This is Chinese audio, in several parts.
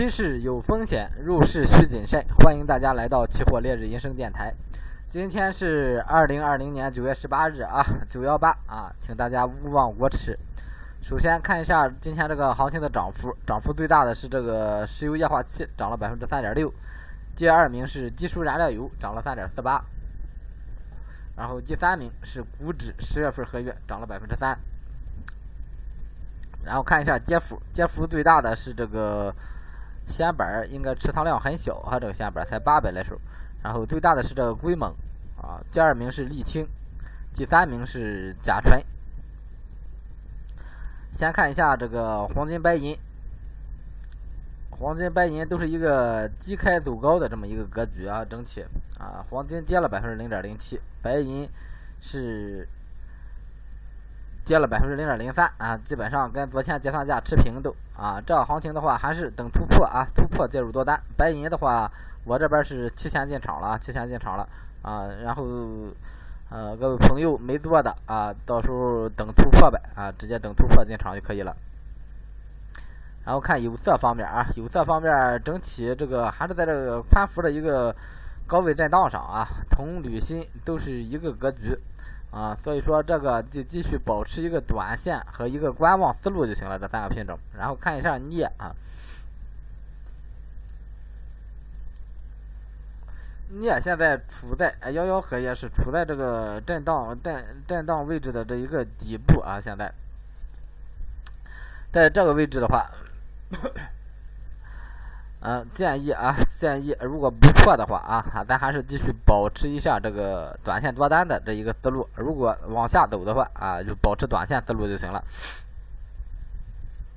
期市有风险，入市需谨慎。欢迎大家来到期货烈日银声电台。今天是二零二零年九月十八日啊，九幺八啊，请大家勿忘国耻。首先看一下今天这个行情的涨幅，涨幅最大的是这个石油液化气，涨了百分之三点六。第二名是基础燃料油，涨了三点四八。然后第三名是股指十月份合约，涨了百分之三。然后看一下跌幅，跌幅最大的是这个线板，应该持仓量很小哈，这个线板才八百来手。然后最大的是这个硅锰啊，第二名是沥青，第三名是甲醇。先看一下这个黄金、白银，黄金、白银都是一个低开走高的这么一个格局啊，整体啊，黄金跌了百分之零点零七，白银是。跌了百分之零点零三啊，基本上跟昨天结算价持平都啊。这个行情的话，还是等突破啊，突破介入多单。白银的话，我这边是提前进场了，提前进场了啊。然后呃，各位朋友没做的啊，到时候等突破呗啊，直接等突破进场就可以了。然后看有色方面啊，有色方面整体这个还是在这个宽幅的一个高位震荡上啊，铜、铝、锌都是一个格局。啊，所以说这个就继续保持一个短线和一个观望思路就行了，这三个品种。然后看一下镍啊，镍现在处在幺幺合也是处在这个震荡震震荡位置的这一个底部啊，现在在这个位置的话。嗯，建议啊，建议如果不破的话啊，咱还是继续保持一下这个短线多单的这一个思路。如果往下走的话啊，就保持短线思路就行了。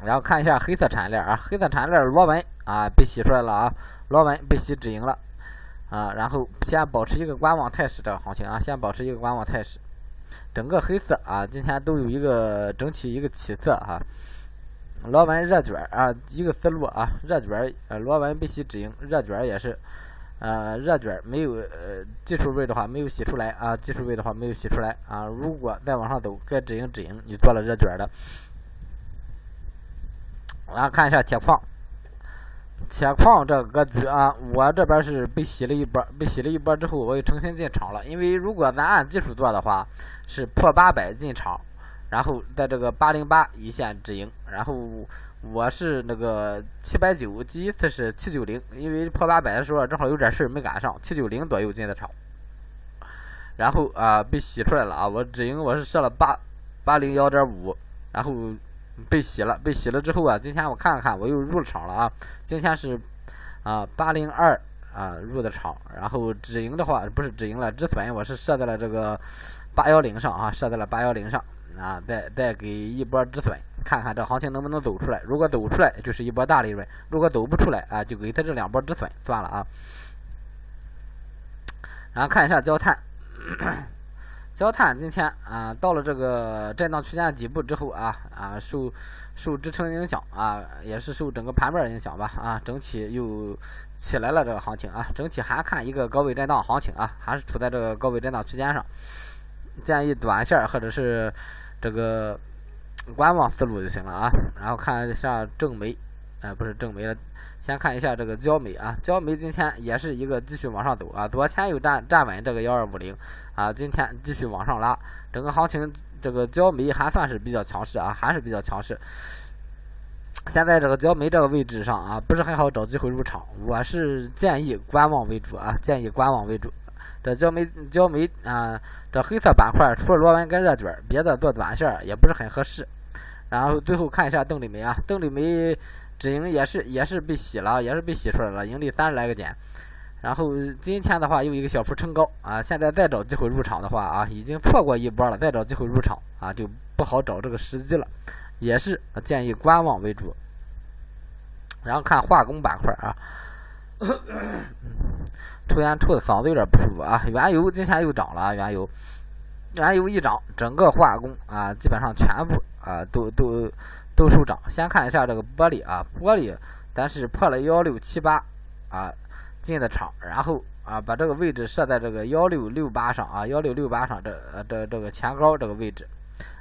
然后看一下黑色产业链啊，黑色产业链螺纹啊被洗出来了啊，螺纹被洗止盈了啊。然后先保持一个观望态势，这个行情啊，先保持一个观望态势。整个黑色啊，今天都有一个整体一个起色哈。螺纹热卷啊，一个思路啊，热卷呃，螺纹被洗止盈，热卷也是，呃，热卷没有呃技术位的话没有洗出来啊，技术位的话没有洗出来啊，如果再往上走，该止盈止盈，你做了热卷的。然后看一下铁矿，铁矿这个格局啊，我这边是被洗了一波，被洗了一波之后，我又重新进场了，因为如果咱按技术做的话，是破八百进场。然后在这个八零八一线止盈，然后我是那个七百九，第一次是七九零，因为破八百的时候正好有点事儿没赶上，七九零左右进的场，然后啊被洗出来了啊，我止盈我是设了八八零幺点五，然后被洗了，被洗了之后啊，今天我看了看，我又入场了啊，今天是啊八零二啊入的场，然后止盈的话不是止盈了，止损我是设在了这个八幺零上啊，设在了八幺零上。啊，再再给一波止损，看看这行情能不能走出来。如果走出来，就是一波大利润；如果走不出来啊，就给他这两波止损算了啊。然后看一下焦炭，焦炭今天啊到了这个震荡区间底部之后啊啊受受支撑影响啊，也是受整个盘面影响吧啊，整体又起来了这个行情啊，整体还看一个高位震荡行情啊，还是处在这个高位震荡区间上，建议短线或者是。这个观望思路就行了啊，然后看一下正煤，哎，不是正煤了，先看一下这个焦煤啊，焦煤今天也是一个继续往上走啊，昨天有站站稳这个幺二五零啊，今天继续往上拉，整个行情这个焦煤还算是比较强势啊，还是比较强势。现在这个焦煤这个位置上啊，不是很好找机会入场，我是建议观望为主啊，建议观望为主。这焦煤焦煤啊，这黑色板块除了螺纹跟热卷，别的做短线也不是很合适。然后最后看一下邓丽梅啊，邓丽梅止盈也是也是被洗了，也是被洗出来了，盈利三十来个点。然后今天的话又一个小幅冲高啊，现在再找机会入场的话啊，已经错过一波了，再找机会入场啊就不好找这个时机了，也是建议观望为主。然后看化工板块啊。抽烟抽的嗓子有点不舒服啊！原油今天又涨了啊！原油，原油一涨，整个化工啊，基本上全部啊都都都收涨。先看一下这个玻璃啊，玻璃咱是破了幺六七八啊进的场，然后啊把这个位置设在这个幺六六八上啊，幺六六八上这呃这这个前高这个位置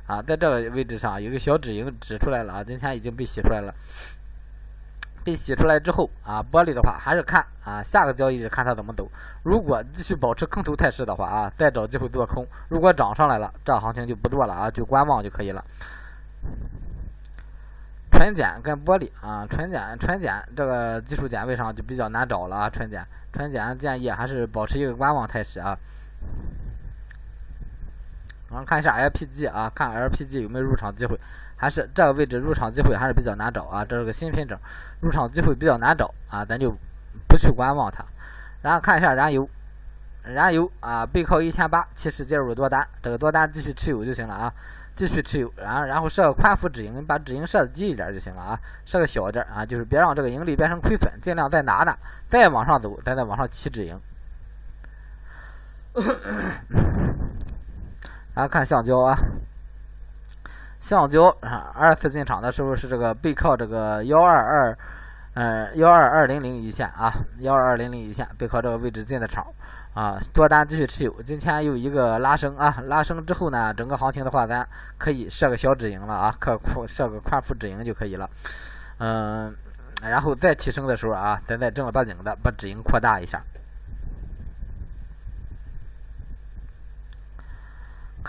啊，在这个位置上有个小止盈指出来了啊，今天已经被洗出来了。被洗出来之后啊，玻璃的话还是看啊，下个交易日看它怎么走。如果继续保持空头态势的话啊，再找机会做空。如果涨上来了，这行情就不做了啊，就观望就可以了。纯碱跟玻璃啊，纯碱纯碱这个技术点位上就比较难找了啊，纯碱纯碱建议还是保持一个观望态势啊。然后看一下 LPG 啊，看 LPG 有没有入场机会。还是这个位置入场机会还是比较难找啊，这是个新品种，入场机会比较难找啊，咱就不去观望它。然后看一下燃油，燃油啊背靠一千八，其实介入多单，这个多单继续持有就行了啊，继续持有，然后然后设个宽幅止盈，把止盈设的低一点就行了啊，设个小点啊，就是别让这个盈利变成亏损，尽量再拿拿，再往上走，咱再往上起止盈。然后看橡胶啊。橡胶啊，二次进场的时候是这个背靠这个幺二二，呃幺二二零零一线啊，幺二二零零一线背靠这个位置进的场啊，多单继续持有。今天又一个拉升啊，拉升之后呢，整个行情的话，咱可以设个小止盈了啊，可宽设个宽幅止盈就可以了。嗯，然后再提升的时候啊，咱再正儿八经的把止盈扩大一下。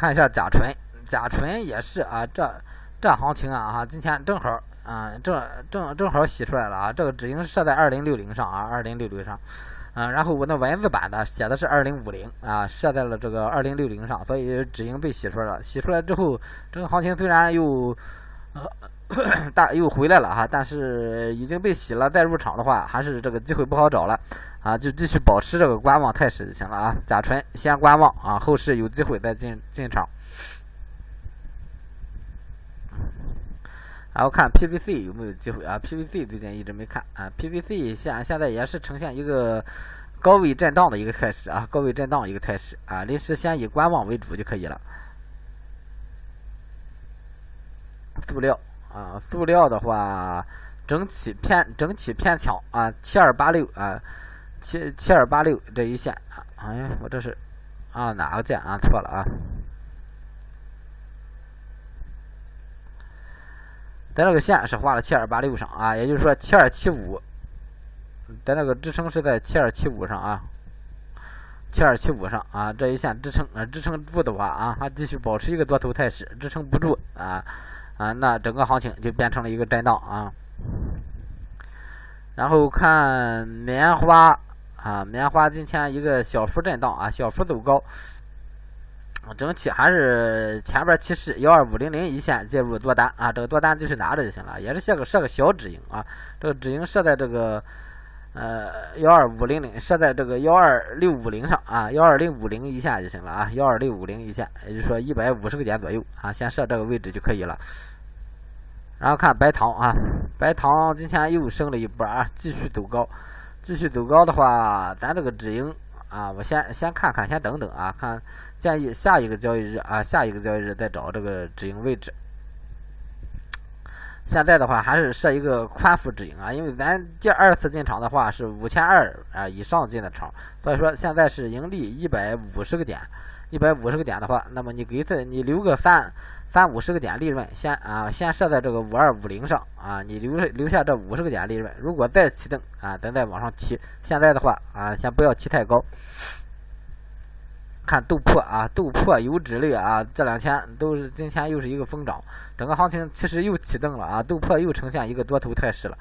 看一下甲醇。甲醇也是啊，这这行情啊哈，今天正好啊，正正正好洗出来了啊，这个止盈设在二零六零上啊，二零六零上，嗯，然后我那文字版的写的是二零五零啊，设在了这个二零六零上，所以止盈被洗出来了。洗出来之后，这个行情虽然又呃 大又回来了哈，但是已经被洗了，再入场的话，还是这个机会不好找了啊，就继续保持这个观望态势就行了啊。甲醇先观望啊，后市有机会再进进场。然后看 PVC 有没有机会啊？PVC 最近一直没看啊。PVC 现现在也是呈现一个高位震荡的一个态势啊，高位震荡一个态势啊。临时先以观望为主就可以了。塑料啊，塑料的话整体偏整体偏强啊，七二八六啊，七七二八六这一线啊，哎，我这是按哪个键按错了啊？咱这个线是画了七二八六上啊，也就是说七二七五，咱这个支撑是在七二七五上啊，七二七五上啊，这一线支撑啊，支撑住的话啊，还继续保持一个多头态势，支撑不住啊。啊，那整个行情就变成了一个震荡啊。然后看棉花啊，棉花今天一个小幅震荡啊，小幅走高。整体还是前边趋势幺二五零零一线介入多单啊，这个多单继续拿着就行了，也是设个设个小止盈啊，这个止盈设在这个呃幺二五零零，设在这个幺二六五零上啊，幺二零五零一线就行了啊，幺二六五零一线，也就是说一百五十个点左右啊，先设这个位置就可以了。然后看白糖啊，白糖今天又升了一波啊，继续走高，继续走高的话，咱这个止盈。啊，我先先看看，先等等啊，看建议下一个交易日啊，下一个交易日再找这个止盈位置。现在的话还是设一个宽幅止盈啊，因为咱这二次进场的话是五千二啊以上进的场，所以说现在是盈利一百五十个点，一百五十个点的话，那么你给这你留个三。三五十个点利润，先啊，先设在这个五二五零上啊，你留留下这五十个点利润，如果再启动啊，咱再往上提。现在的话啊，先不要提太高。看豆粕啊，豆粕油脂类啊，这两天都是今天又是一个疯涨，整个行情其实又启动了啊，豆粕又呈现一个多头态势了。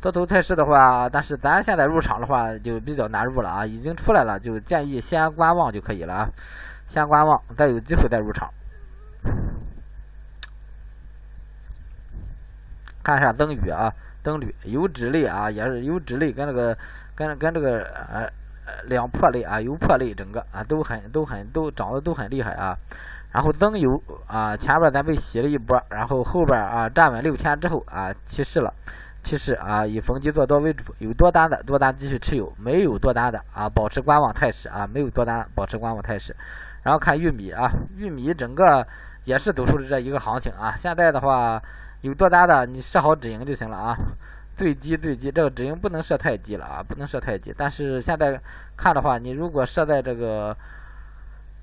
多头态势的话，但是咱现在入场的话就比较难入了啊，已经出来了，就建议先观望就可以了啊，先观望，再有机会再入场。看一下灯铝啊，灯铝油脂类啊，也是油脂类，跟这个跟跟这个呃两破类啊，油破类整个啊都很都很都涨得都很厉害啊。然后增油啊，前边咱被洗了一波，然后后边啊站稳六天之后啊起势了，起势啊以逢低做多为主，有多单的多单继续持有，没有多单的啊保持观望态势啊，没有多单保持观望态势。然后看玉米啊，玉米整个也是走出了这一个行情啊，现在的话。有多单的，你设好止盈就行了啊，最低最低，这个止盈不能设太低了啊，不能设太低。但是现在看的话，你如果设在这个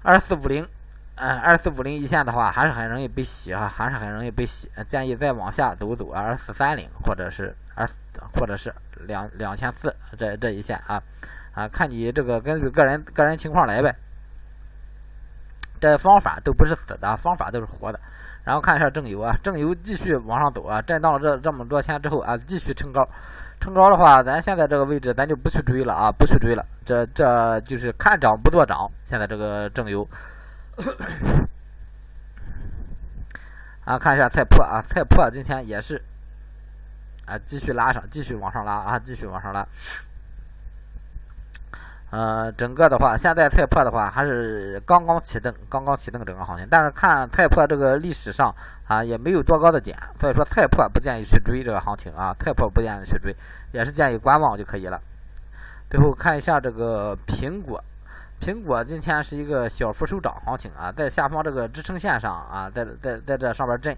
二四五零嗯，二四五零一线的话，还是很容易被洗啊，还是很容易被洗。建议再往下走走，二四三零或者是二，或者是两两千四这这一线啊啊，看你这个根据个人个人情况来呗。这方法都不是死的，方法都是活的。然后看一下正油啊，正油继续往上走啊，震荡了这这么多天之后啊，继续冲高。冲高的话，咱现在这个位置咱就不去追了啊，不去追了。这这就是看涨不做涨。现在这个正油。啊，看一下菜粕啊，菜粕今天也是啊，继续拉上，继续往上拉啊，继续往上拉。呃，整个的话，现在菜粕的话还是刚刚启动，刚刚启动整个行情。但是看菜粕这个历史上啊，也没有多高的点，所以说菜粕不建议去追这个行情啊，菜粕不建议去追，也是建议观望就可以了。最后看一下这个苹果。苹果今天是一个小幅收涨行情啊，在下方这个支撑线上啊，在在在这上边震，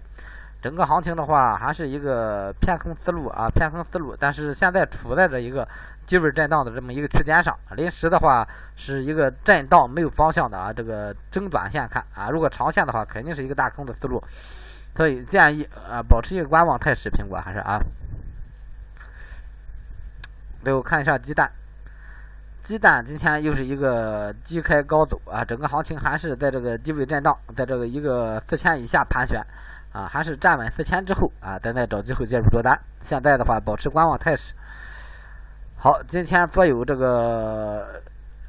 整个行情的话还是一个偏空思路啊，偏空思路，但是现在处在这一个低位震荡的这么一个区间上，临时的话是一个震荡没有方向的啊，这个中短线看啊，如果长线的话肯定是一个大空的思路，所以建议啊保持一个观望态势，苹果还是啊。最后看一下鸡蛋。鸡蛋今天又是一个低开高走啊，整个行情还是在这个低位震荡，在这个一个四千以下盘旋啊，还是站稳四千之后啊，咱再找机会介入多单。现在的话，保持观望态势。好，今天所有这个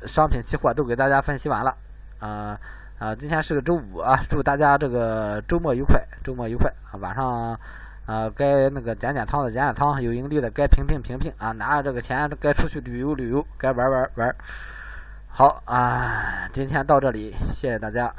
商品期货都给大家分析完了啊啊，今天是个周五啊，祝大家这个周末愉快，周末愉快啊，晚上。啊，该那个减减仓的减减仓，有盈利的该平平平平啊，拿着这个钱该出去旅游旅游，该玩玩玩。好啊，今天到这里，谢谢大家。